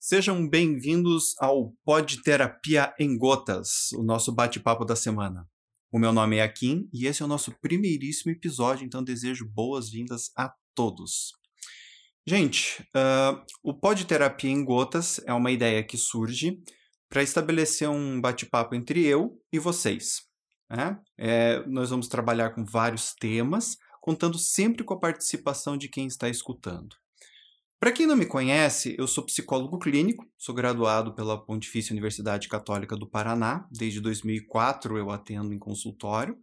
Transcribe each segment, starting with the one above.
Sejam bem-vindos ao Pod Terapia em Gotas, o nosso bate-papo da semana. O meu nome é Akin e esse é o nosso primeiríssimo episódio, então desejo boas-vindas a todos. Gente, uh, o Pod Terapia em Gotas é uma ideia que surge para estabelecer um bate-papo entre eu e vocês. Né? É, nós vamos trabalhar com vários temas, contando sempre com a participação de quem está escutando. Para quem não me conhece, eu sou psicólogo clínico, sou graduado pela Pontifícia Universidade Católica do Paraná. Desde 2004 eu atendo em consultório.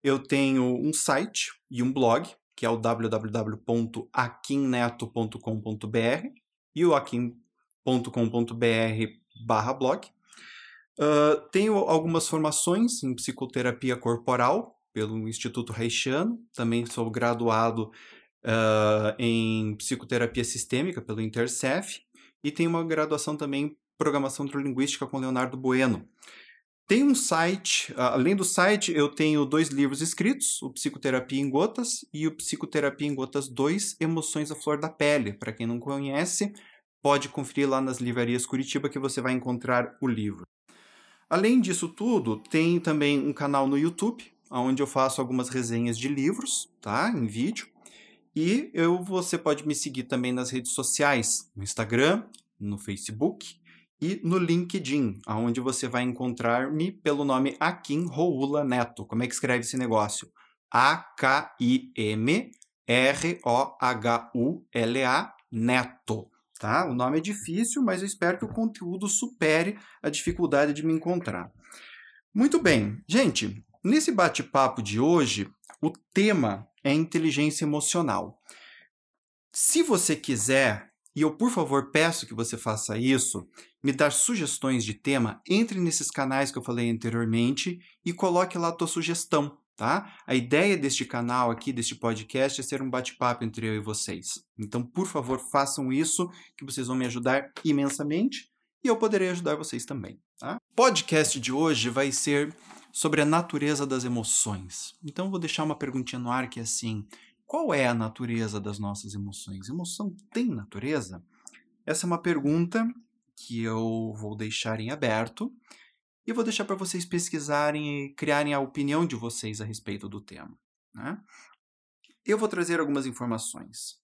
Eu tenho um site e um blog, que é o www.aquinneto.com.br e o aquim.com.br blog. Uh, tenho algumas formações em psicoterapia corporal pelo Instituto Reichiano. Também sou graduado uh, em psicoterapia sistêmica pelo Intercef e tem uma graduação também em programação neurolinguística com Leonardo Bueno. Tem um site, além do site, eu tenho dois livros escritos, o Psicoterapia em Gotas e o Psicoterapia em Gotas 2, Emoções à Flor da Pele. Para quem não conhece, pode conferir lá nas livrarias Curitiba que você vai encontrar o livro. Além disso tudo, tem também um canal no YouTube, onde eu faço algumas resenhas de livros, tá? Em vídeo. E eu, você pode me seguir também nas redes sociais, no Instagram, no Facebook e no LinkedIn, onde você vai encontrar-me pelo nome Akin Roula Neto. Como é que escreve esse negócio? A-K-I-M R-O-H-U-L-A Neto. Tá? O nome é difícil, mas eu espero que o conteúdo supere a dificuldade de me encontrar. Muito bem, gente, nesse bate-papo de hoje, o tema é inteligência emocional. Se você quiser, e eu por favor peço que você faça isso, me dar sugestões de tema, entre nesses canais que eu falei anteriormente e coloque lá a tua sugestão, tá? A ideia deste canal aqui, deste podcast, é ser um bate-papo entre eu e vocês. Então, por favor, façam isso, que vocês vão me ajudar imensamente e eu poderei ajudar vocês também, tá? Podcast de hoje vai ser sobre a natureza das emoções. Então, vou deixar uma perguntinha no ar que é assim: qual é a natureza das nossas emoções? Emoção tem natureza? Essa é uma pergunta que eu vou deixar em aberto e vou deixar para vocês pesquisarem e criarem a opinião de vocês a respeito do tema. Né? Eu vou trazer algumas informações.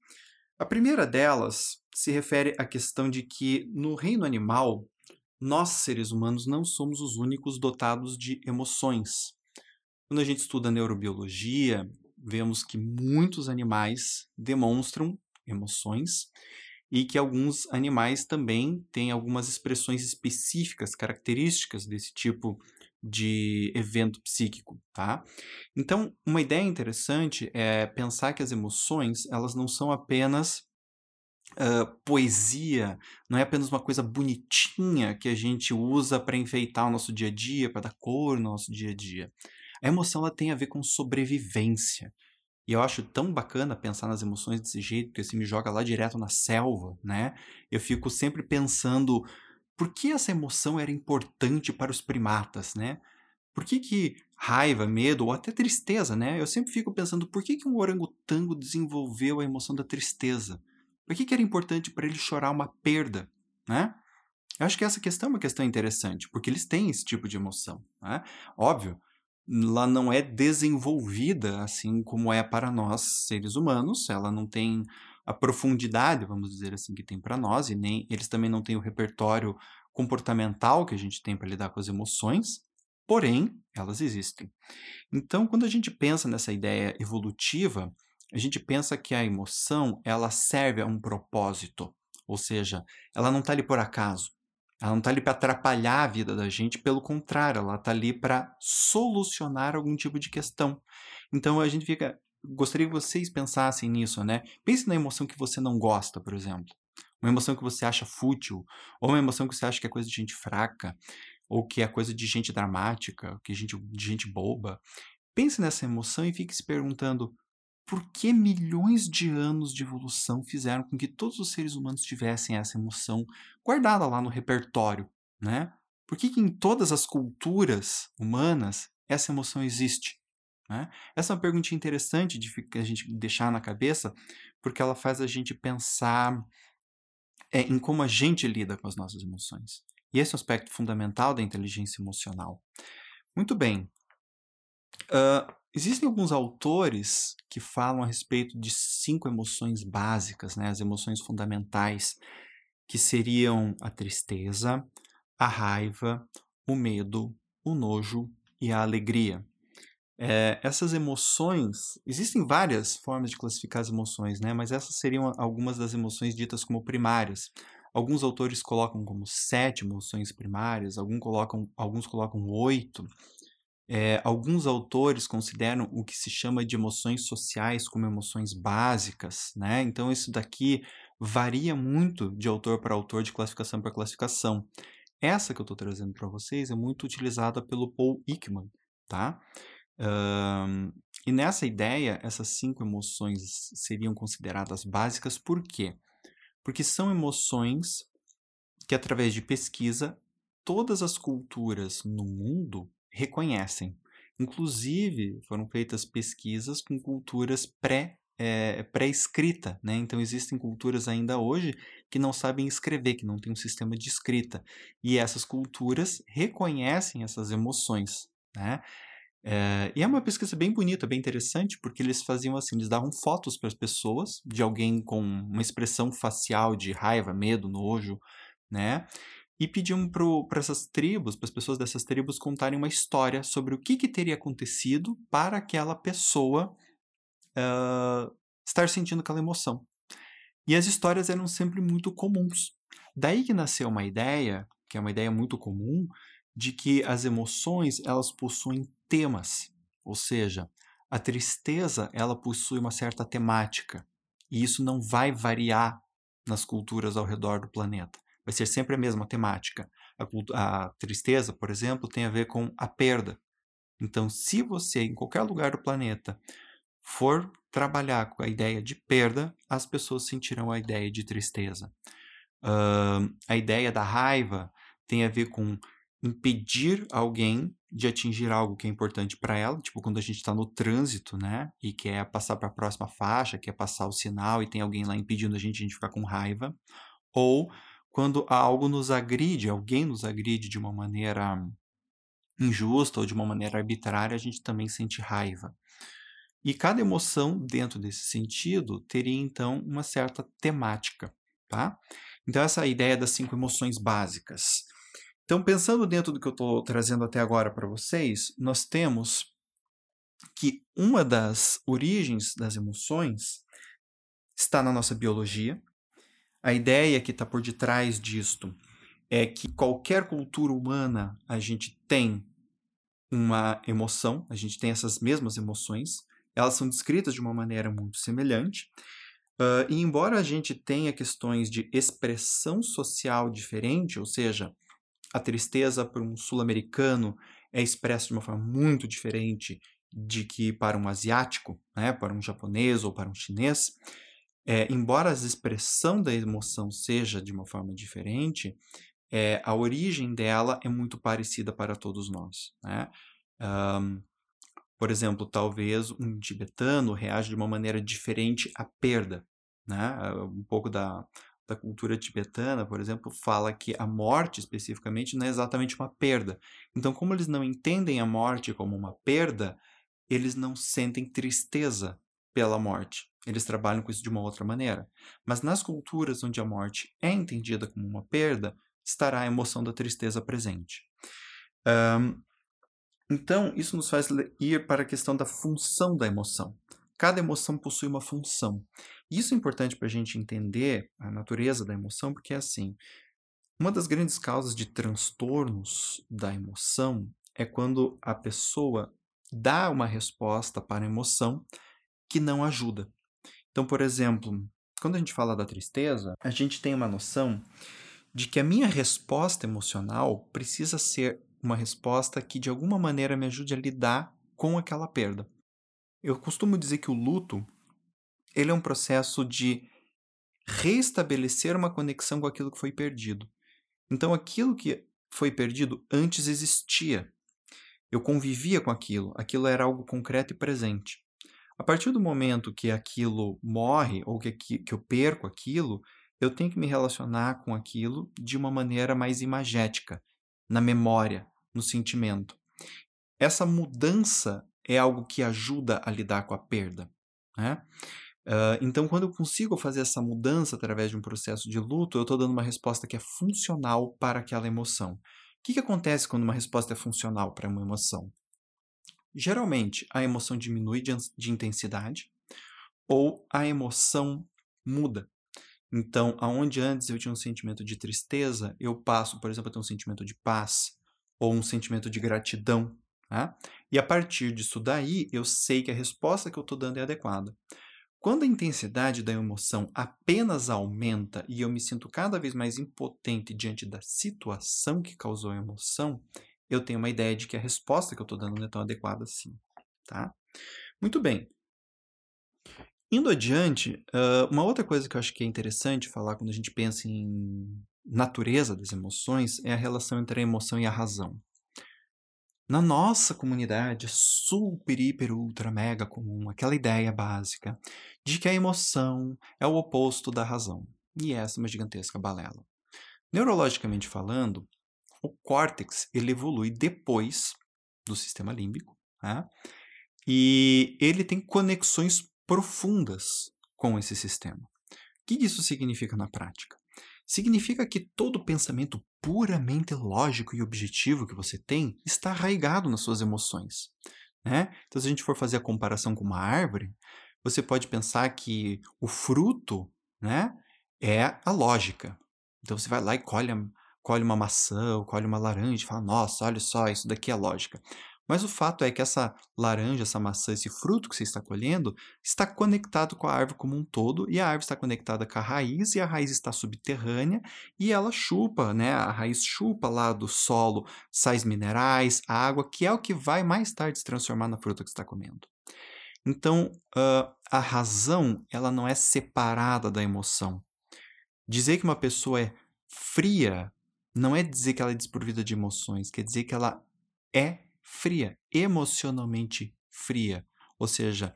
A primeira delas se refere à questão de que no reino animal nós, seres humanos, não somos os únicos dotados de emoções. Quando a gente estuda neurobiologia, vemos que muitos animais demonstram emoções e que alguns animais também têm algumas expressões específicas, características desse tipo de evento psíquico, tá? Então, uma ideia interessante é pensar que as emoções, elas não são apenas Poesia não é apenas uma coisa bonitinha que a gente usa para enfeitar o nosso dia a dia, para dar cor no nosso dia a dia. A emoção ela tem a ver com sobrevivência. E eu acho tão bacana pensar nas emoções desse jeito, que assim me joga lá direto na selva, né? Eu fico sempre pensando por que essa emoção era importante para os primatas, né? Por que, que raiva, medo ou até tristeza, né? Eu sempre fico pensando por que, que um orangotango desenvolveu a emoção da tristeza? Por que, que era importante para ele chorar uma perda, né? Eu acho que essa questão é uma questão interessante, porque eles têm esse tipo de emoção. Né? Óbvio, ela não é desenvolvida assim como é para nós, seres humanos, ela não tem a profundidade, vamos dizer assim, que tem para nós, e nem eles também não têm o repertório comportamental que a gente tem para lidar com as emoções, porém, elas existem. Então, quando a gente pensa nessa ideia evolutiva, a gente pensa que a emoção ela serve a um propósito, ou seja, ela não está ali por acaso. Ela não está ali para atrapalhar a vida da gente, pelo contrário, ela está ali para solucionar algum tipo de questão. Então a gente fica. Gostaria que vocês pensassem nisso, né? Pense na emoção que você não gosta, por exemplo. Uma emoção que você acha fútil, ou uma emoção que você acha que é coisa de gente fraca, ou que é coisa de gente dramática, que é gente, de gente boba. Pense nessa emoção e fique se perguntando: por que milhões de anos de evolução fizeram com que todos os seres humanos tivessem essa emoção guardada lá no repertório, né? Por que, que em todas as culturas humanas essa emoção existe? Né? Essa é uma pergunta interessante de a gente deixar na cabeça, porque ela faz a gente pensar é em como a gente lida com as nossas emoções. E esse é um aspecto fundamental da inteligência emocional. Muito bem. Existem alguns autores que falam a respeito de cinco emoções básicas, né, as emoções fundamentais, que seriam a tristeza, a raiva, o medo, o nojo e a alegria. É, essas emoções, existem várias formas de classificar as emoções, né? mas essas seriam algumas das emoções ditas como primárias. Alguns autores colocam como sete emoções primárias, alguns colocam, alguns colocam oito. É, alguns autores consideram o que se chama de emoções sociais como emoções básicas, né? Então isso daqui varia muito de autor para autor, de classificação para classificação. Essa que eu estou trazendo para vocês é muito utilizada pelo Paul Ekman, tá? Um, e nessa ideia, essas cinco emoções seriam consideradas básicas, por quê? Porque são emoções que, através de pesquisa, todas as culturas no mundo reconhecem. Inclusive, foram feitas pesquisas com culturas pré é, pré-escrita, né? Então existem culturas ainda hoje que não sabem escrever, que não têm um sistema de escrita, e essas culturas reconhecem essas emoções, né? É, e é uma pesquisa bem bonita, bem interessante, porque eles faziam assim, eles davam fotos para as pessoas de alguém com uma expressão facial de raiva, medo, nojo, né? E pediam para essas tribos, para as pessoas dessas tribos contarem uma história sobre o que, que teria acontecido para aquela pessoa uh, estar sentindo aquela emoção. E as histórias eram sempre muito comuns. Daí que nasceu uma ideia, que é uma ideia muito comum, de que as emoções elas possuem temas, ou seja, a tristeza ela possui uma certa temática e isso não vai variar nas culturas ao redor do planeta. Vai ser sempre a mesma temática. A, a tristeza, por exemplo, tem a ver com a perda. Então, se você em qualquer lugar do planeta for trabalhar com a ideia de perda, as pessoas sentirão a ideia de tristeza. Uh, a ideia da raiva tem a ver com impedir alguém de atingir algo que é importante para ela, tipo quando a gente está no trânsito, né, e quer passar para a próxima faixa, quer passar o sinal e tem alguém lá impedindo a gente, a gente ficar com raiva, ou quando algo nos agride, alguém nos agride de uma maneira injusta ou de uma maneira arbitrária, a gente também sente raiva. E cada emoção dentro desse sentido teria então uma certa temática, tá? Então essa é ideia das cinco emoções básicas. Então, pensando dentro do que eu estou trazendo até agora para vocês, nós temos que uma das origens das emoções está na nossa biologia. A ideia que está por detrás disto é que qualquer cultura humana a gente tem uma emoção, a gente tem essas mesmas emoções, elas são descritas de uma maneira muito semelhante. Uh, e embora a gente tenha questões de expressão social diferente, ou seja, a tristeza para um sul-americano é expressa de uma forma muito diferente de que para um asiático, né, para um japonês ou para um chinês. É, embora a expressão da emoção seja de uma forma diferente, é, a origem dela é muito parecida para todos nós. Né? Um, por exemplo, talvez um tibetano reage de uma maneira diferente à perda. Né? Um pouco da, da cultura tibetana, por exemplo, fala que a morte especificamente não é exatamente uma perda. Então, como eles não entendem a morte como uma perda, eles não sentem tristeza pela morte. Eles trabalham com isso de uma outra maneira. Mas nas culturas onde a morte é entendida como uma perda, estará a emoção da tristeza presente. Um, então, isso nos faz ir para a questão da função da emoção. Cada emoção possui uma função. Isso é importante para a gente entender a natureza da emoção, porque é assim: uma das grandes causas de transtornos da emoção é quando a pessoa dá uma resposta para a emoção que não ajuda. Então, por exemplo, quando a gente fala da tristeza, a gente tem uma noção de que a minha resposta emocional precisa ser uma resposta que de alguma maneira me ajude a lidar com aquela perda. Eu costumo dizer que o luto ele é um processo de restabelecer uma conexão com aquilo que foi perdido. Então, aquilo que foi perdido antes existia. Eu convivia com aquilo, aquilo era algo concreto e presente. A partir do momento que aquilo morre, ou que, que eu perco aquilo, eu tenho que me relacionar com aquilo de uma maneira mais imagética, na memória, no sentimento. Essa mudança é algo que ajuda a lidar com a perda. Né? Uh, então, quando eu consigo fazer essa mudança através de um processo de luto, eu estou dando uma resposta que é funcional para aquela emoção. O que, que acontece quando uma resposta é funcional para uma emoção? Geralmente, a emoção diminui de, de intensidade ou a emoção muda. Então, aonde antes eu tinha um sentimento de tristeza, eu passo, por exemplo, a ter um sentimento de paz ou um sentimento de gratidão. Tá? E a partir disso daí, eu sei que a resposta que eu estou dando é adequada. Quando a intensidade da emoção apenas aumenta e eu me sinto cada vez mais impotente diante da situação que causou a emoção, eu tenho uma ideia de que a resposta que eu estou dando não é tão adequada assim. Tá? Muito bem. Indo adiante, uma outra coisa que eu acho que é interessante falar quando a gente pensa em natureza das emoções é a relação entre a emoção e a razão. Na nossa comunidade super, hiper, ultra, mega comum aquela ideia básica de que a emoção é o oposto da razão. E essa é uma gigantesca balela. Neurologicamente falando, o córtex ele evolui depois do sistema límbico, né? e ele tem conexões profundas com esse sistema. O que isso significa na prática? Significa que todo pensamento puramente lógico e objetivo que você tem está arraigado nas suas emoções. Né? Então, se a gente for fazer a comparação com uma árvore, você pode pensar que o fruto né, é a lógica. Então, você vai lá e colhe, colhe uma maçã, ou colhe uma laranja e fala: Nossa, olha só, isso daqui é lógica. Mas o fato é que essa laranja, essa maçã, esse fruto que você está colhendo, está conectado com a árvore como um todo, e a árvore está conectada com a raiz, e a raiz está subterrânea, e ela chupa, né? A raiz chupa lá do solo sais minerais, água, que é o que vai mais tarde se transformar na fruta que você está comendo. Então, uh, a razão, ela não é separada da emoção. Dizer que uma pessoa é fria não é dizer que ela é desprovida de emoções, quer dizer que ela é fria, emocionalmente fria. Ou seja,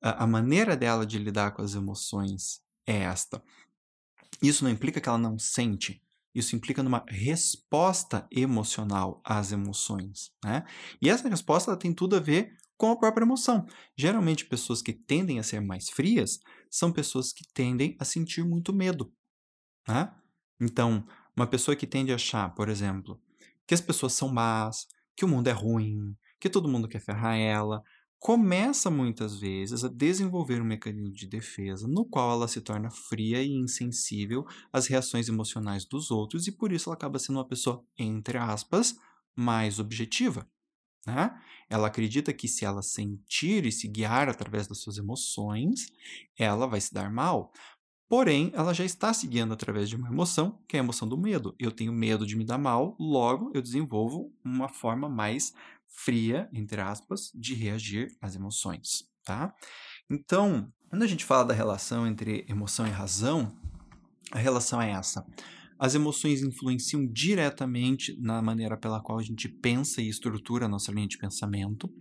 a, a maneira dela de lidar com as emoções é esta. Isso não implica que ela não sente, isso implica numa resposta emocional às emoções. Né? E essa resposta tem tudo a ver com a própria emoção. Geralmente, pessoas que tendem a ser mais frias são pessoas que tendem a sentir muito medo. Né? Então, uma pessoa que tende a achar, por exemplo, que as pessoas são más, que o mundo é ruim, que todo mundo quer ferrar ela, começa muitas vezes a desenvolver um mecanismo de defesa no qual ela se torna fria e insensível às reações emocionais dos outros e por isso ela acaba sendo uma pessoa, entre aspas, mais objetiva. Né? Ela acredita que se ela sentir e se guiar através das suas emoções, ela vai se dar mal. Porém, ela já está se guiando através de uma emoção, que é a emoção do medo. Eu tenho medo de me dar mal, logo eu desenvolvo uma forma mais fria, entre aspas, de reagir às emoções, tá? Então, quando a gente fala da relação entre emoção e razão, a relação é essa. As emoções influenciam diretamente na maneira pela qual a gente pensa e estrutura a nossa linha de pensamento,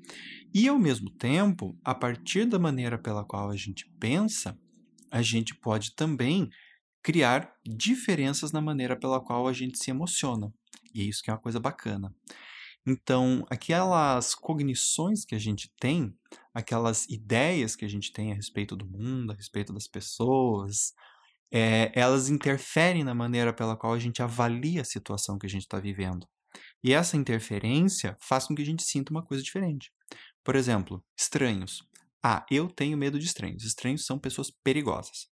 e ao mesmo tempo, a partir da maneira pela qual a gente pensa, a gente pode também criar diferenças na maneira pela qual a gente se emociona. E isso que é uma coisa bacana. Então, aquelas cognições que a gente tem, aquelas ideias que a gente tem a respeito do mundo, a respeito das pessoas, é, elas interferem na maneira pela qual a gente avalia a situação que a gente está vivendo. E essa interferência faz com que a gente sinta uma coisa diferente. Por exemplo, estranhos. Ah, eu tenho medo de estranhos. Estranhos são pessoas perigosas.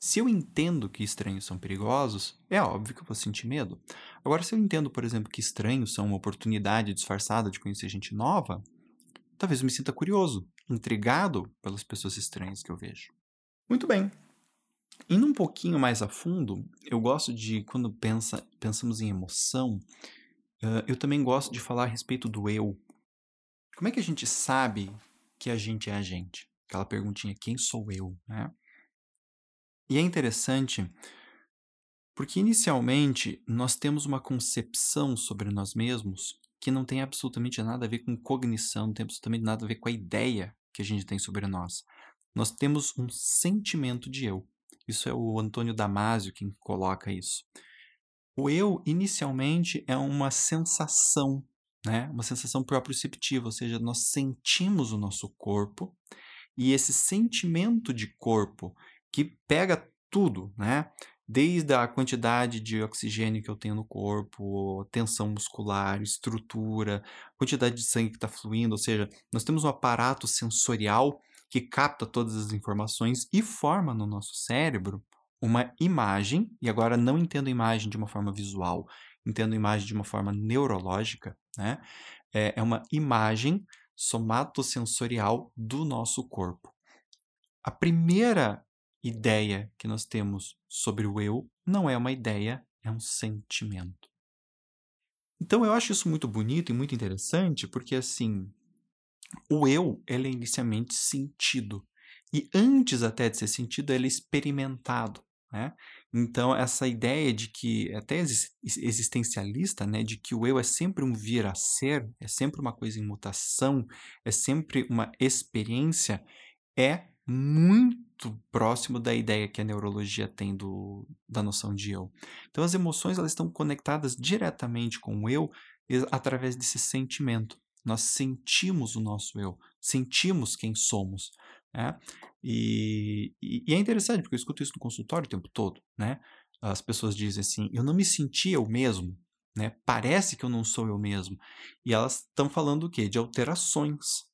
Se eu entendo que estranhos são perigosos, é óbvio que eu vou sentir medo. Agora, se eu entendo, por exemplo, que estranhos são uma oportunidade disfarçada de conhecer gente nova, talvez eu me sinta curioso, intrigado pelas pessoas estranhas que eu vejo. Muito bem. Indo um pouquinho mais a fundo, eu gosto de, quando pensa, pensamos em emoção, uh, eu também gosto de falar a respeito do eu. Como é que a gente sabe que a gente é a gente? Aquela perguntinha, quem sou eu? Né? E é interessante porque, inicialmente, nós temos uma concepção sobre nós mesmos que não tem absolutamente nada a ver com cognição, não tem absolutamente nada a ver com a ideia que a gente tem sobre nós. Nós temos um sentimento de eu. Isso é o Antônio Damasio quem coloca isso. O eu, inicialmente, é uma sensação, né? uma sensação proprioceptiva, ou seja, nós sentimos o nosso corpo e esse sentimento de corpo que pega tudo, né? desde a quantidade de oxigênio que eu tenho no corpo, tensão muscular, estrutura, quantidade de sangue que está fluindo, ou seja, nós temos um aparato sensorial que capta todas as informações e forma no nosso cérebro uma imagem, e agora não entendo imagem de uma forma visual, entendo imagem de uma forma neurológica, né? É, é uma imagem somatosensorial do nosso corpo. A primeira ideia que nós temos sobre o eu não é uma ideia, é um sentimento. Então eu acho isso muito bonito e muito interessante, porque assim, o eu ele é inicialmente sentido. E antes até de ser sentido, ele é experimentado. Né? Então, essa ideia de que, até existencialista, né, de que o eu é sempre um vir a ser, é sempre uma coisa em mutação, é sempre uma experiência, é muito próximo da ideia que a neurologia tem do, da noção de eu. Então, as emoções elas estão conectadas diretamente com o eu através desse sentimento. Nós sentimos o nosso eu, sentimos quem somos. Né? E, e, e, é interessante, porque eu escuto isso no consultório o tempo todo. Né? As pessoas dizem assim: eu não me senti eu mesmo. Né? Parece que eu não sou eu mesmo. E elas estão falando o quê? De alterações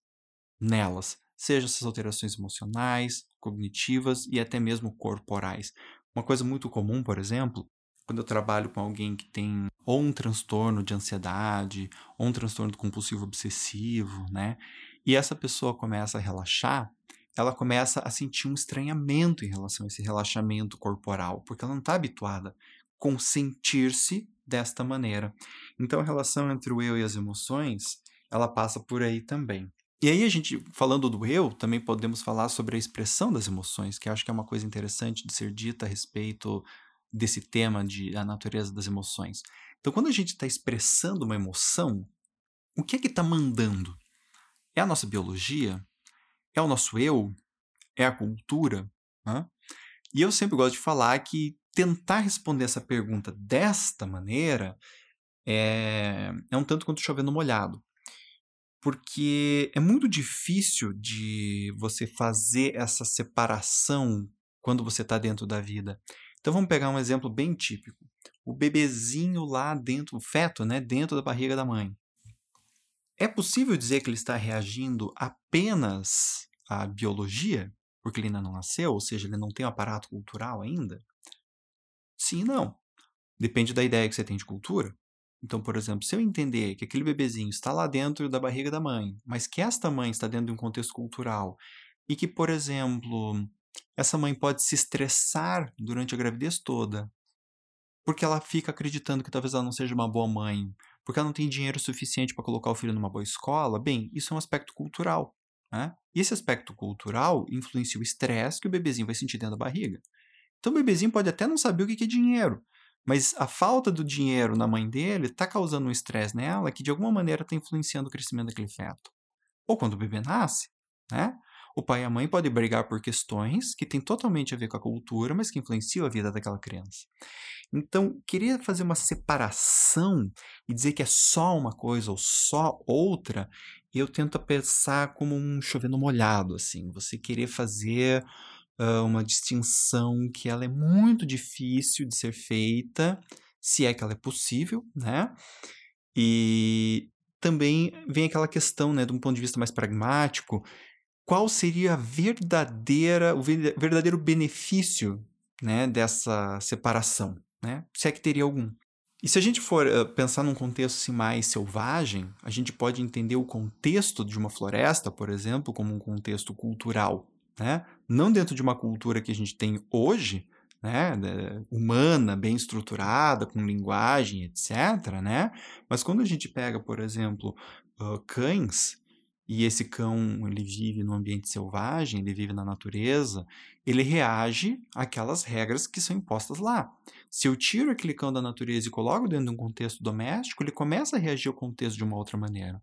nelas seja essas alterações emocionais, cognitivas e até mesmo corporais. Uma coisa muito comum, por exemplo, quando eu trabalho com alguém que tem ou um transtorno de ansiedade, ou um transtorno compulsivo obsessivo, né? E essa pessoa começa a relaxar, ela começa a sentir um estranhamento em relação a esse relaxamento corporal, porque ela não está habituada com sentir-se desta maneira. Então a relação entre o eu e as emoções, ela passa por aí também. E aí a gente, falando do eu, também podemos falar sobre a expressão das emoções, que acho que é uma coisa interessante de ser dita a respeito desse tema de da natureza das emoções. Então, quando a gente está expressando uma emoção, o que é que está mandando? É a nossa biologia? É o nosso eu? É a cultura? Né? E eu sempre gosto de falar que tentar responder essa pergunta desta maneira é, é um tanto quanto chovendo molhado porque é muito difícil de você fazer essa separação quando você está dentro da vida. Então vamos pegar um exemplo bem típico. O bebezinho lá dentro, o feto, né, dentro da barriga da mãe. É possível dizer que ele está reagindo apenas à biologia, porque ele ainda não nasceu, ou seja, ele não tem um aparato cultural ainda? Sim e não. Depende da ideia que você tem de cultura. Então, por exemplo, se eu entender que aquele bebezinho está lá dentro da barriga da mãe, mas que esta mãe está dentro de um contexto cultural e que, por exemplo, essa mãe pode se estressar durante a gravidez toda, porque ela fica acreditando que talvez ela não seja uma boa mãe, porque ela não tem dinheiro suficiente para colocar o filho numa boa escola, bem, isso é um aspecto cultural. Né? E esse aspecto cultural influencia o estresse que o bebezinho vai sentir dentro da barriga. Então o bebezinho pode até não saber o que é dinheiro, mas a falta do dinheiro na mãe dele está causando um estresse nela que de alguma maneira está influenciando o crescimento daquele feto. Ou quando o bebê nasce, né? O pai e a mãe podem brigar por questões que têm totalmente a ver com a cultura, mas que influenciam a vida daquela criança. Então, queria fazer uma separação e dizer que é só uma coisa ou só outra, eu tento pensar como um chovendo molhado, assim. Você querer fazer uh, uma distinção que ela é muito difícil de ser feita, se é que ela é possível, né? E também vem aquela questão, né, de um ponto de vista mais pragmático, qual seria a verdadeira, o verdadeiro benefício, né, dessa separação, né? Se é que teria algum. E se a gente for uh, pensar num contexto assim, mais selvagem, a gente pode entender o contexto de uma floresta, por exemplo, como um contexto cultural né? Não dentro de uma cultura que a gente tem hoje, né, humana, bem estruturada, com linguagem, etc., né? Mas quando a gente pega, por exemplo, uh, cães, e esse cão ele vive no ambiente selvagem, ele vive na natureza, ele reage àquelas regras que são impostas lá. Se eu tiro aquele cão da natureza e coloco dentro de um contexto doméstico, ele começa a reagir ao contexto de uma outra maneira.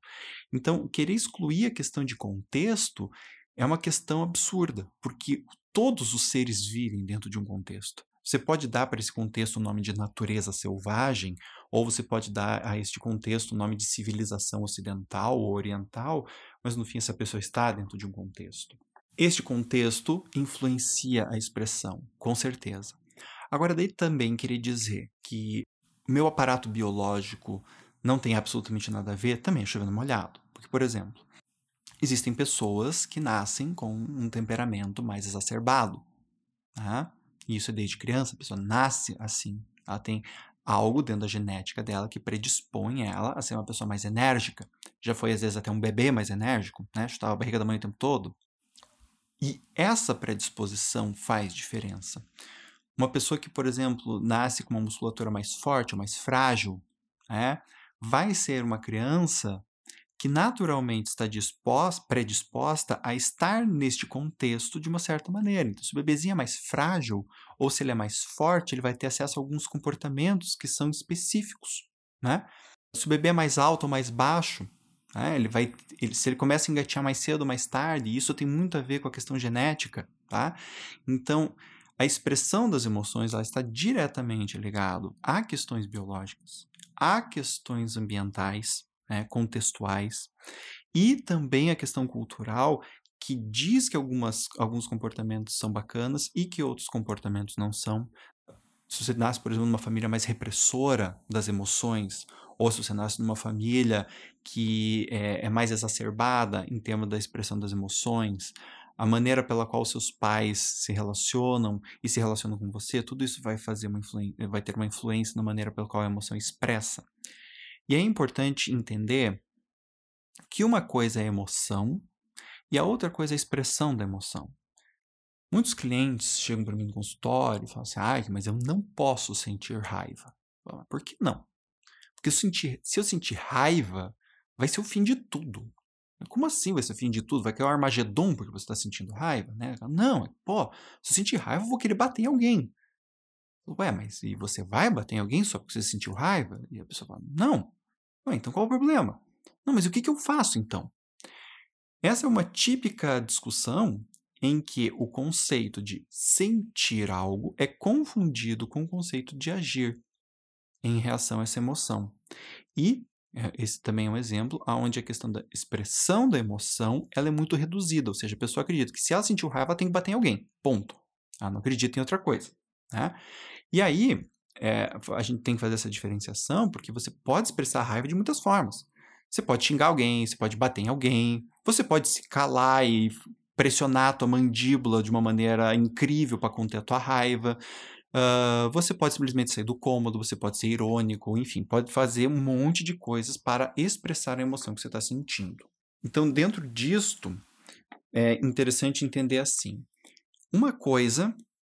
Então, querer excluir a questão de contexto é uma questão absurda, porque todos os seres vivem dentro de um contexto. Você pode dar para esse contexto o nome de natureza selvagem, ou você pode dar a este contexto o nome de civilização ocidental ou oriental, mas no fim essa pessoa está dentro de um contexto. Este contexto influencia a expressão, com certeza. Agora, daí também queria dizer que meu aparato biológico não tem absolutamente nada a ver, também é chovendo molhado. Porque, por exemplo, existem pessoas que nascem com um temperamento mais exacerbado. Tá? E isso é desde criança, a pessoa nasce assim. Ela tem algo dentro da genética dela que predispõe ela a ser uma pessoa mais enérgica. Já foi, às vezes, até um bebê mais enérgico, né? Chutava a barriga da mãe o tempo todo. E essa predisposição faz diferença. Uma pessoa que, por exemplo, nasce com uma musculatura mais forte ou mais frágil, né, vai ser uma criança que naturalmente está disposta, predisposta a estar neste contexto de uma certa maneira. Então, se o bebezinho é mais frágil ou se ele é mais forte, ele vai ter acesso a alguns comportamentos que são específicos. Né? Se o bebê é mais alto ou mais baixo, né, ele vai, ele, se ele começa a engatear mais cedo ou mais tarde, isso tem muito a ver com a questão genética. Tá? Então, a expressão das emoções ela está diretamente ligado a questões biológicas, a questões ambientais, né, contextuais, e também a questão cultural que diz que algumas, alguns comportamentos são bacanas e que outros comportamentos não são. Se você nasce, por exemplo, numa família mais repressora das emoções, ou se você nasce numa família que é, é mais exacerbada em termos da expressão das emoções, a maneira pela qual seus pais se relacionam e se relacionam com você, tudo isso vai fazer uma vai ter uma influência na maneira pela qual a emoção é expressa. E é importante entender que uma coisa é emoção e a outra coisa é a expressão da emoção. Muitos clientes chegam para mim no consultório e falam assim: ah, mas eu não posso sentir raiva. Por que não? Porque eu se eu sentir raiva, vai ser o fim de tudo. Como assim vai ser o fim de tudo? Vai cair o Armagedon porque você está sentindo raiva? Né? Não, pô, se eu sentir raiva, eu vou querer bater em alguém. Ué, mas e você vai bater em alguém só porque você sentiu raiva? E a pessoa fala, não. Então qual o problema? Não, mas o que, que eu faço então? Essa é uma típica discussão em que o conceito de sentir algo é confundido com o conceito de agir em reação a essa emoção. E é, esse também é um exemplo onde a questão da expressão da emoção ela é muito reduzida, ou seja, a pessoa acredita que se ela sentiu raiva, ela tem que bater em alguém, ponto. Ela não acredita em outra coisa. Né? E aí, é, a gente tem que fazer essa diferenciação, porque você pode expressar raiva de muitas formas. Você pode xingar alguém, você pode bater em alguém, você pode se calar e pressionar a tua mandíbula de uma maneira incrível para conter a tua raiva. Uh, você pode simplesmente sair do cômodo, você pode ser irônico, enfim, pode fazer um monte de coisas para expressar a emoção que você está sentindo. Então, dentro disto, é interessante entender assim: uma coisa,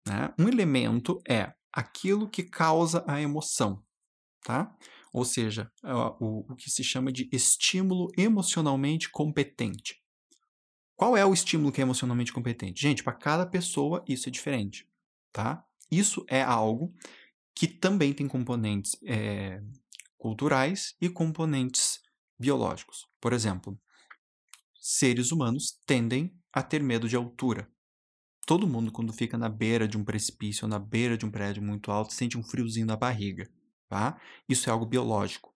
né, um elemento é aquilo que causa a emoção, tá? Ou seja, o, o que se chama de estímulo emocionalmente competente. Qual é o estímulo que é emocionalmente competente? Gente, para cada pessoa isso é diferente, tá? Isso é algo que também tem componentes é, culturais e componentes biológicos. Por exemplo, seres humanos tendem a ter medo de altura. Todo mundo, quando fica na beira de um precipício ou na beira de um prédio muito alto, sente um friozinho na barriga. Tá? Isso é algo biológico.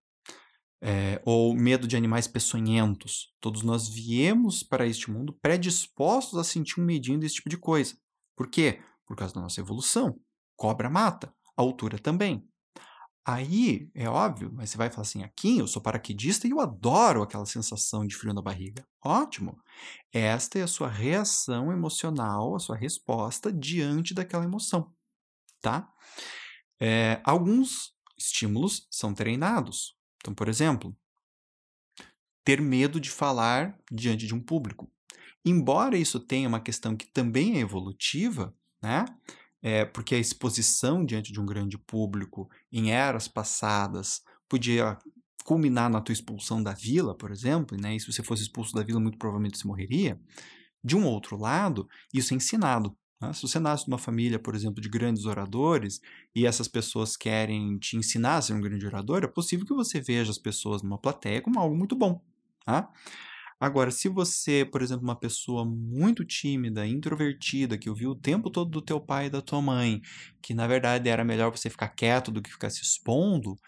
É, ou medo de animais peçonhentos. Todos nós viemos para este mundo predispostos a sentir um medinho desse tipo de coisa. Por quê? Por causa da nossa evolução. Cobra mata, altura também. Aí, é óbvio, mas você vai falar assim: aqui eu sou paraquedista e eu adoro aquela sensação de frio na barriga. Ótimo! Esta é a sua reação emocional, a sua resposta diante daquela emoção, tá? É, alguns estímulos são treinados. Então, por exemplo, ter medo de falar diante de um público. Embora isso tenha uma questão que também é evolutiva, né? É, porque a exposição diante de um grande público em eras passadas podia culminar na tua expulsão da vila, por exemplo, né? e se você fosse expulso da vila, muito provavelmente você morreria. De um outro lado, isso é ensinado. Né? Se você nasce numa família, por exemplo, de grandes oradores e essas pessoas querem te ensinar a ser um grande orador, é possível que você veja as pessoas numa plateia como algo muito bom. Tá? Agora, se você, por exemplo, uma pessoa muito tímida, introvertida, que ouviu o tempo todo do teu pai e da tua mãe, que na verdade era melhor você ficar quieto do que ficar se expondo,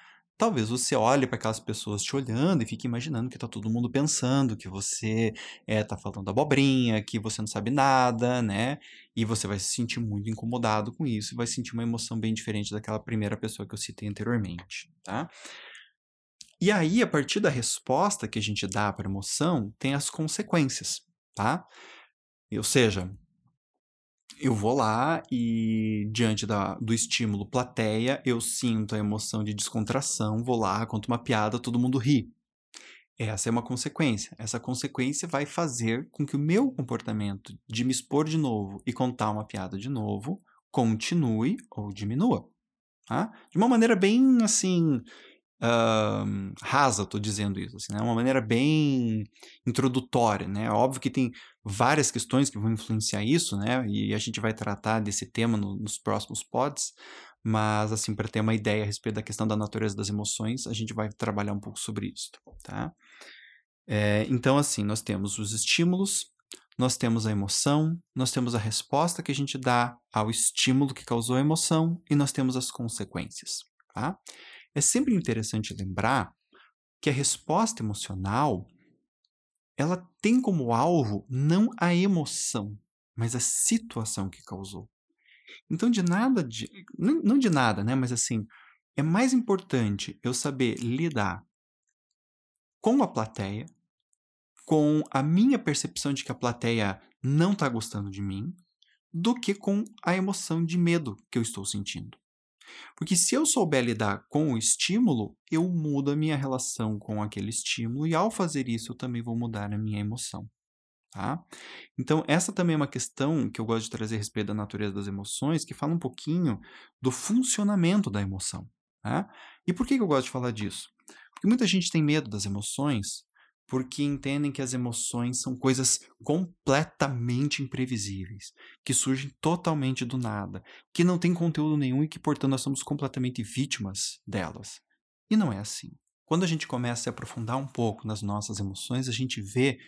talvez você olhe para aquelas pessoas te olhando e fique imaginando que está todo mundo pensando que você está é, falando abobrinha, que você não sabe nada, né? E você vai se sentir muito incomodado com isso e vai sentir uma emoção bem diferente daquela primeira pessoa que eu citei anteriormente, tá? E aí, a partir da resposta que a gente dá para a emoção, tem as consequências, tá? Ou seja, eu vou lá e, diante da, do estímulo plateia, eu sinto a emoção de descontração, vou lá, conto uma piada, todo mundo ri. Essa é uma consequência. Essa consequência vai fazer com que o meu comportamento de me expor de novo e contar uma piada de novo continue ou diminua. Tá? De uma maneira bem assim uh, rasa, estou dizendo isso, assim, né? uma maneira bem introdutória, né? Óbvio que tem várias questões que vão influenciar isso, né? E a gente vai tratar desse tema no, nos próximos pods, mas assim para ter uma ideia a respeito da questão da natureza das emoções, a gente vai trabalhar um pouco sobre isso, tá? É, então assim, nós temos os estímulos, nós temos a emoção, nós temos a resposta que a gente dá ao estímulo que causou a emoção e nós temos as consequências, tá? É sempre interessante lembrar que a resposta emocional ela tem como alvo não a emoção, mas a situação que causou. Então, de nada, de, não de nada, né? Mas assim, é mais importante eu saber lidar com a plateia, com a minha percepção de que a plateia não está gostando de mim, do que com a emoção de medo que eu estou sentindo. Porque se eu souber lidar com o estímulo, eu mudo a minha relação com aquele estímulo e ao fazer isso eu também vou mudar a minha emoção. Tá? Então, essa também é uma questão que eu gosto de trazer a respeito da natureza das emoções, que fala um pouquinho do funcionamento da emoção. Tá? E por que eu gosto de falar disso? Porque muita gente tem medo das emoções porque entendem que as emoções são coisas completamente imprevisíveis, que surgem totalmente do nada, que não têm conteúdo nenhum e que, portanto, nós somos completamente vítimas delas. E não é assim. Quando a gente começa a aprofundar um pouco nas nossas emoções, a gente vê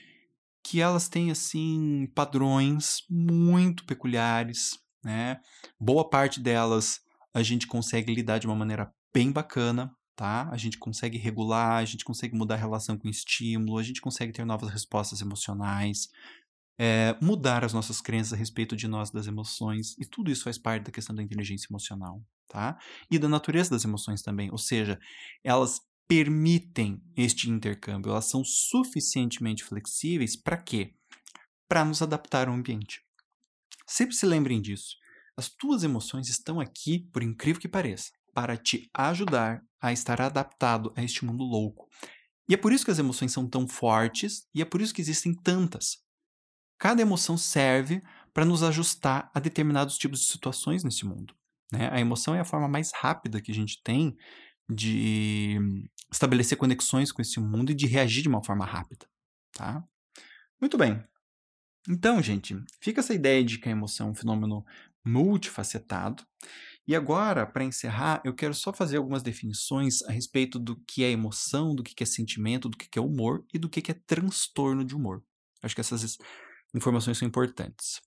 que elas têm assim padrões muito peculiares, né? Boa parte delas a gente consegue lidar de uma maneira bem bacana, tá? A gente consegue regular, a gente consegue mudar a relação com o estímulo, a gente consegue ter novas respostas emocionais, é, mudar as nossas crenças a respeito de nós, das emoções, e tudo isso faz parte da questão da inteligência emocional, tá? E da natureza das emoções também, ou seja, elas permitem este intercâmbio, elas são suficientemente flexíveis para quê? Para nos adaptar ao ambiente. Sempre se lembrem disso. As tuas emoções estão aqui, por incrível que pareça, para te ajudar a estar adaptado a este mundo louco. E é por isso que as emoções são tão fortes e é por isso que existem tantas. Cada emoção serve para nos ajustar a determinados tipos de situações nesse mundo. Né? A emoção é a forma mais rápida que a gente tem de estabelecer conexões com esse mundo e de reagir de uma forma rápida. Tá? Muito bem. Então, gente, fica essa ideia de que a emoção é um fenômeno multifacetado e agora, para encerrar, eu quero só fazer algumas definições a respeito do que é emoção, do que é sentimento, do que é humor e do que é transtorno de humor. Acho que essas informações são importantes.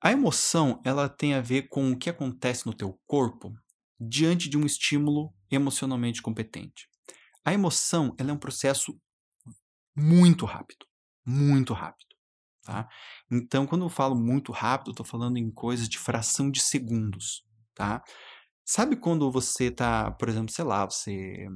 A emoção, ela tem a ver com o que acontece no teu corpo diante de um estímulo emocionalmente competente. A emoção, ela é um processo muito rápido, muito rápido. Tá? Então, quando eu falo muito rápido, eu estou falando em coisas de fração de segundos tá? Sabe quando você tá, por exemplo, sei lá, você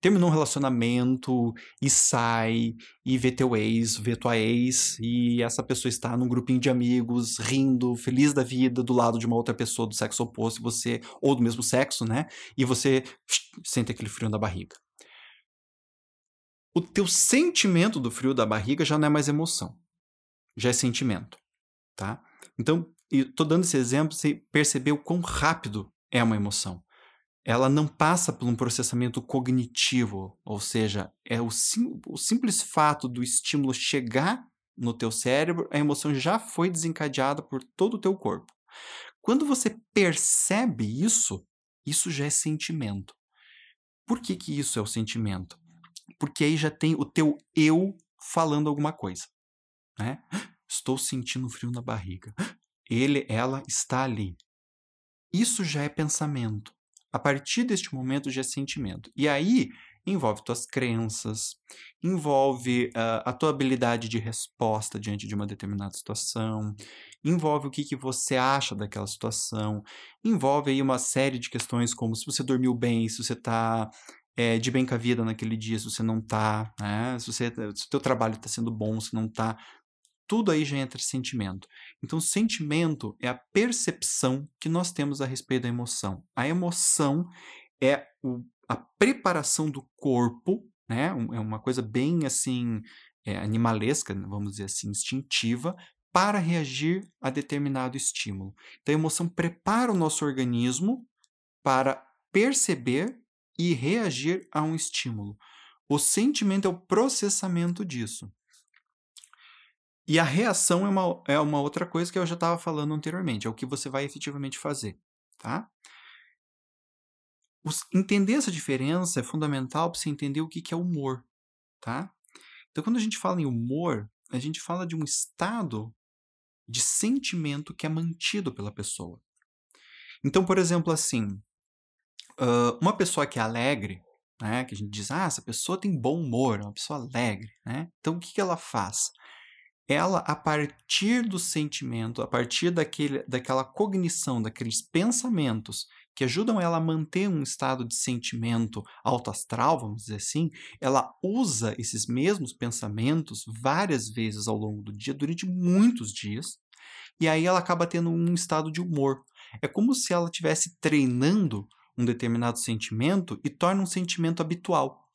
terminou um relacionamento e sai e vê teu ex, vê tua ex e essa pessoa está num grupinho de amigos, rindo, feliz da vida, do lado de uma outra pessoa do sexo oposto, você ou do mesmo sexo, né? E você sente aquele frio na barriga. O teu sentimento do frio da barriga já não é mais emoção, já é sentimento, tá? Então, estou dando esse exemplo, você percebeu quão rápido é uma emoção. Ela não passa por um processamento cognitivo, ou seja, é o, sim, o simples fato do estímulo chegar no teu cérebro, a emoção já foi desencadeada por todo o teu corpo. Quando você percebe isso, isso já é sentimento. Por que, que isso é o sentimento? Porque aí já tem o teu eu falando alguma coisa, né? Estou sentindo frio na barriga. Ele, ela está ali. Isso já é pensamento. A partir deste momento já é sentimento. E aí envolve tuas crenças, envolve uh, a tua habilidade de resposta diante de uma determinada situação, envolve o que, que você acha daquela situação, envolve aí uma série de questões como se você dormiu bem, se você está é, de bem com a vida naquele dia, se você não está, né? se, se o teu trabalho está sendo bom, se não está, tudo aí já entra sentimento. Então, sentimento é a percepção que nós temos a respeito da emoção. A emoção é o, a preparação do corpo, né? É uma coisa bem assim é, animalesca, vamos dizer assim, instintiva, para reagir a determinado estímulo. Então, a emoção prepara o nosso organismo para perceber e reagir a um estímulo. O sentimento é o processamento disso. E a reação é uma, é uma outra coisa que eu já estava falando anteriormente, é o que você vai efetivamente fazer, tá? Os, entender essa diferença é fundamental para você entender o que, que é humor, tá? Então, quando a gente fala em humor, a gente fala de um estado de sentimento que é mantido pela pessoa. Então, por exemplo, assim, uma pessoa que é alegre, né, que a gente diz, ah, essa pessoa tem bom humor, é uma pessoa alegre, né? Então, o que, que ela faz? Ela, a partir do sentimento, a partir daquele, daquela cognição, daqueles pensamentos que ajudam ela a manter um estado de sentimento alto astral, vamos dizer assim, ela usa esses mesmos pensamentos várias vezes ao longo do dia, durante muitos dias, e aí ela acaba tendo um estado de humor. É como se ela estivesse treinando um determinado sentimento e torna um sentimento habitual.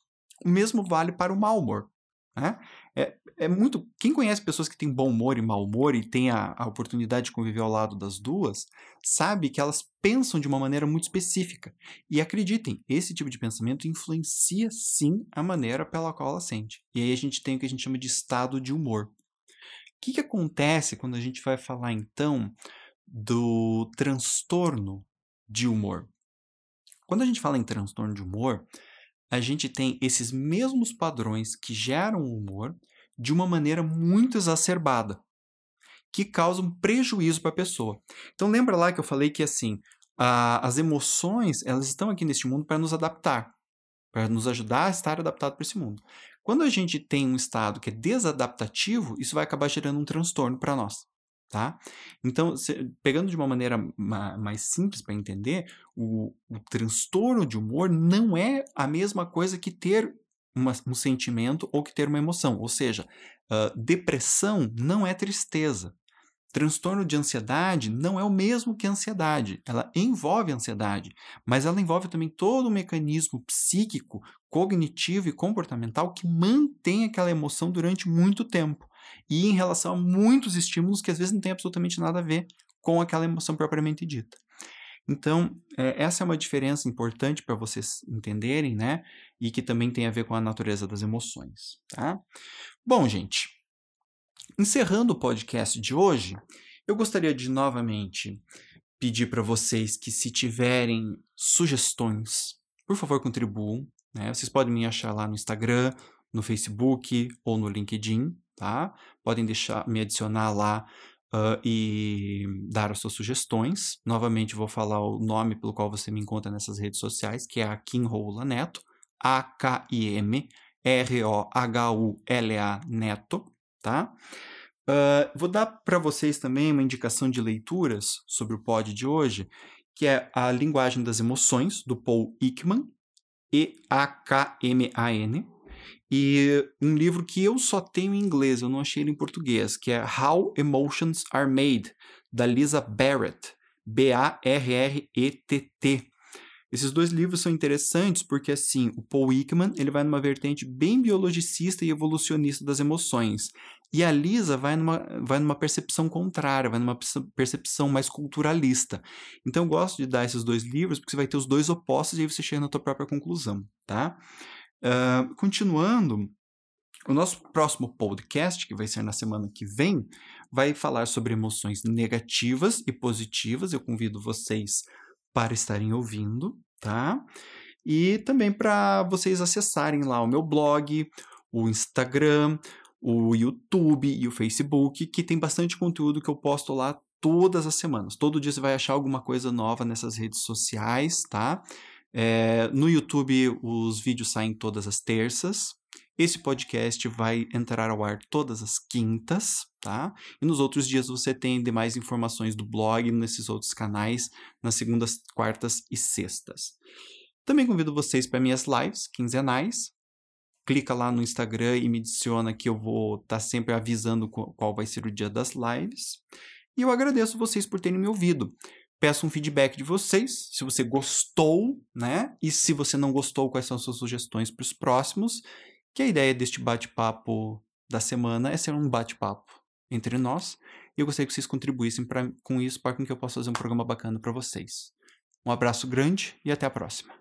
O mesmo vale para o mau humor. Né? É, é muito. Quem conhece pessoas que têm bom humor e mau humor e tem a, a oportunidade de conviver ao lado das duas, sabe que elas pensam de uma maneira muito específica. E acreditem, esse tipo de pensamento influencia sim a maneira pela qual ela sente. E aí a gente tem o que a gente chama de estado de humor. O que, que acontece quando a gente vai falar então do transtorno de humor? Quando a gente fala em transtorno de humor, a gente tem esses mesmos padrões que geram o humor de uma maneira muito exacerbada, que causam prejuízo para a pessoa. Então lembra lá que eu falei que assim, a, as emoções, elas estão aqui neste mundo para nos adaptar, para nos ajudar a estar adaptado para esse mundo. Quando a gente tem um estado que é desadaptativo, isso vai acabar gerando um transtorno para nós. Tá? Então, se, pegando de uma maneira ma, mais simples para entender, o, o transtorno de humor não é a mesma coisa que ter uma, um sentimento ou que ter uma emoção. Ou seja, uh, depressão não é tristeza. Transtorno de ansiedade não é o mesmo que ansiedade. Ela envolve ansiedade, mas ela envolve também todo o mecanismo psíquico, cognitivo e comportamental que mantém aquela emoção durante muito tempo. E em relação a muitos estímulos que às vezes não tem absolutamente nada a ver com aquela emoção propriamente dita. Então, é, essa é uma diferença importante para vocês entenderem, né? E que também tem a ver com a natureza das emoções, tá? Bom, gente, encerrando o podcast de hoje, eu gostaria de novamente pedir para vocês que, se tiverem sugestões, por favor, contribuam. Né? Vocês podem me achar lá no Instagram, no Facebook ou no LinkedIn, tá? Podem deixar, me adicionar lá uh, e dar as suas sugestões. Novamente, vou falar o nome pelo qual você me encontra nessas redes sociais, que é a Kim Roula Neto, A-K-I-M R-O-H-U-L-A Neto, tá? Uh, vou dar para vocês também uma indicação de leituras sobre o pod de hoje, que é A Linguagem das Emoções, do Paul Ekman, E-A-K-M-A-N, e um livro que eu só tenho em inglês, eu não achei ele em português, que é How Emotions Are Made, da Lisa Barrett, B-A-R-R-E-T-T. Esses dois livros são interessantes porque, assim, o Paul Ekman ele vai numa vertente bem biologicista e evolucionista das emoções. E a Lisa vai numa, vai numa percepção contrária, vai numa percepção mais culturalista. Então, eu gosto de dar esses dois livros porque você vai ter os dois opostos e aí você chega na tua própria conclusão, tá? Continuando, o nosso próximo podcast, que vai ser na semana que vem, vai falar sobre emoções negativas e positivas. Eu convido vocês para estarem ouvindo, tá? E também para vocês acessarem lá o meu blog, o Instagram, o YouTube e o Facebook, que tem bastante conteúdo que eu posto lá todas as semanas. Todo dia você vai achar alguma coisa nova nessas redes sociais, tá? É, no YouTube, os vídeos saem todas as terças. Esse podcast vai entrar ao ar todas as quintas, tá? E nos outros dias você tem demais informações do blog nesses outros canais, nas segundas, quartas e sextas. Também convido vocês para minhas lives quinzenais. Clica lá no Instagram e me adiciona que eu vou estar tá sempre avisando qual vai ser o dia das lives. E eu agradeço vocês por terem me ouvido. Peço um feedback de vocês, se você gostou, né? E se você não gostou, quais são as suas sugestões para os próximos. Que a ideia deste bate-papo da semana é ser um bate-papo entre nós. Eu gostaria que vocês contribuíssem pra, com isso para que eu possa fazer um programa bacana para vocês. Um abraço grande e até a próxima.